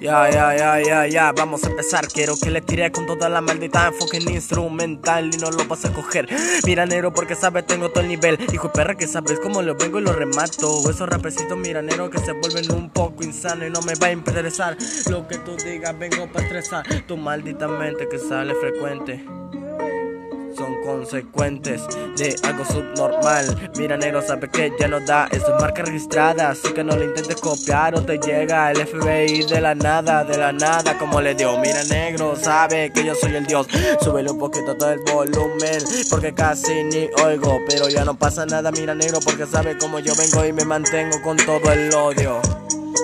Ya, ya, ya, ya, ya, vamos a empezar. Quiero que le tire con toda la maldita enfoque en instrumental y no lo vas a coger. Mira, negro, porque sabes, tengo todo el nivel. Hijo de perra, que sabes cómo lo vengo y lo remato. Esos rapecitos miranero que se vuelven un poco insano y no me va a interesar. Lo que tú digas, vengo para estresar. Tu maldita mente que sale frecuente son consecuentes de algo subnormal. Mira, negro, sabe que ya no da, esto es marca registrada, así que no lo intentes copiar o te llega el FBI de la nada, de la nada, como le dio. Mira, negro, sabe que yo soy el dios. Súbele un poquito todo el volumen, porque casi ni oigo, pero ya no pasa nada. Mira, negro, porque sabe cómo yo vengo y me mantengo con todo el odio.